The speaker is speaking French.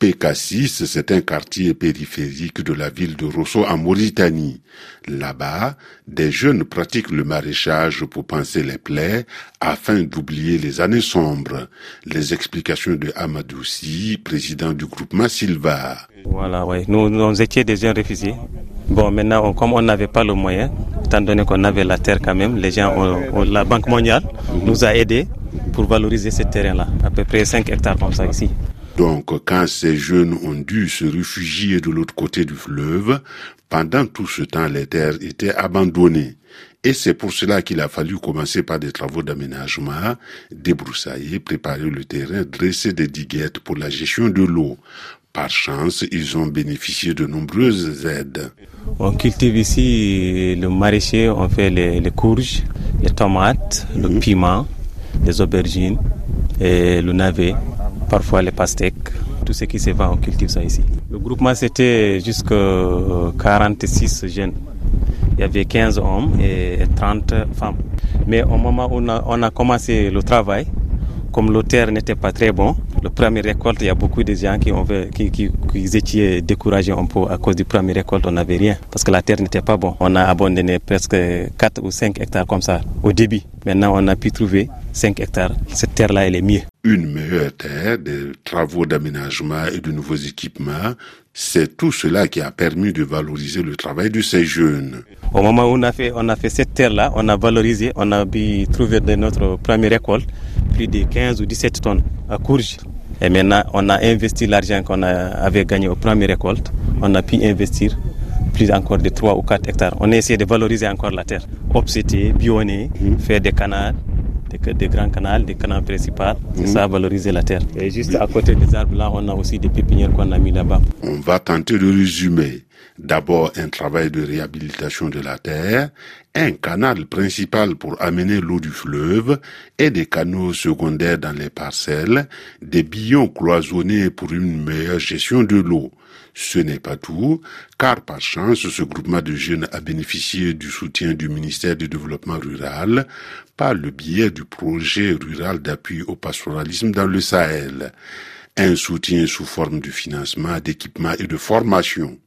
PK6, c'est un quartier périphérique de la ville de Rosso en Mauritanie. Là-bas, des jeunes pratiquent le maraîchage pour penser les plaies afin d'oublier les années sombres. Les explications de Amadoussi, président du groupement Silva. Voilà, oui. Nous, nous étions des jeunes réfugiés. Bon, maintenant, comme on n'avait pas le moyen, étant donné qu'on avait la terre quand même, les gens, la Banque mondiale nous a aidés pour valoriser ce terrain-là. À peu près 5 hectares comme ça ici. Donc, quand ces jeunes ont dû se réfugier de l'autre côté du fleuve, pendant tout ce temps, les terres étaient abandonnées. Et c'est pour cela qu'il a fallu commencer par des travaux d'aménagement, débroussailler, préparer le terrain, dresser des diguettes pour la gestion de l'eau. Par chance, ils ont bénéficié de nombreuses aides. On cultive ici le maraîcher, on fait les, courges, les tomates, le mhm. piment, les aubergines et le navet, parfois les pastèques. Tout ce qui se vend, on cultive ça ici. Le groupement, c'était jusqu'à 46 jeunes. Il y avait 15 hommes et 30 femmes. Mais au moment où on a, commencé le travail, comme le terre n'était pas très bon, le premier récolte, il y a beaucoup de gens qui, ont qui, qui, étaient découragés un peu à cause du premier récolte. On n'avait rien parce que la terre n'était pas bon. On a abandonné presque 4 ou 5 hectares comme ça au début. Maintenant, on a pu trouver 5 hectares. Cette terre-là, elle est mieux. Une meilleure terre, des travaux d'aménagement et de nouveaux équipements, c'est tout cela qui a permis de valoriser le travail de ces jeunes. Au moment où on a fait, on a fait cette terre-là, on a valorisé, on a pu trouver de notre première récolte plus de 15 ou 17 tonnes à courge. Et maintenant, on a investi l'argent qu'on avait gagné aux premières récoltes. On a pu investir plus encore de 3 ou 4 hectares. On a essayé de valoriser encore la terre. Obséter, bionner, mhm. faire des canaux, des, grands canaux, des canaux principaux. C'est mhm. ça, valoriser la terre. Et juste à côté des arbres là, on a aussi des pépinières qu'on a mis là-bas. On va tenter de résumer. D'abord un travail de réhabilitation de la terre, un canal principal pour amener l'eau du fleuve et des canaux secondaires dans les parcelles, des billons cloisonnés pour une meilleure gestion de l'eau. Ce n'est pas tout, car par chance, ce groupement de jeunes a bénéficié du soutien du ministère du Développement rural par le biais du projet rural d'appui au pastoralisme dans le Sahel. Un soutien sous forme de financement, d'équipement et de formation.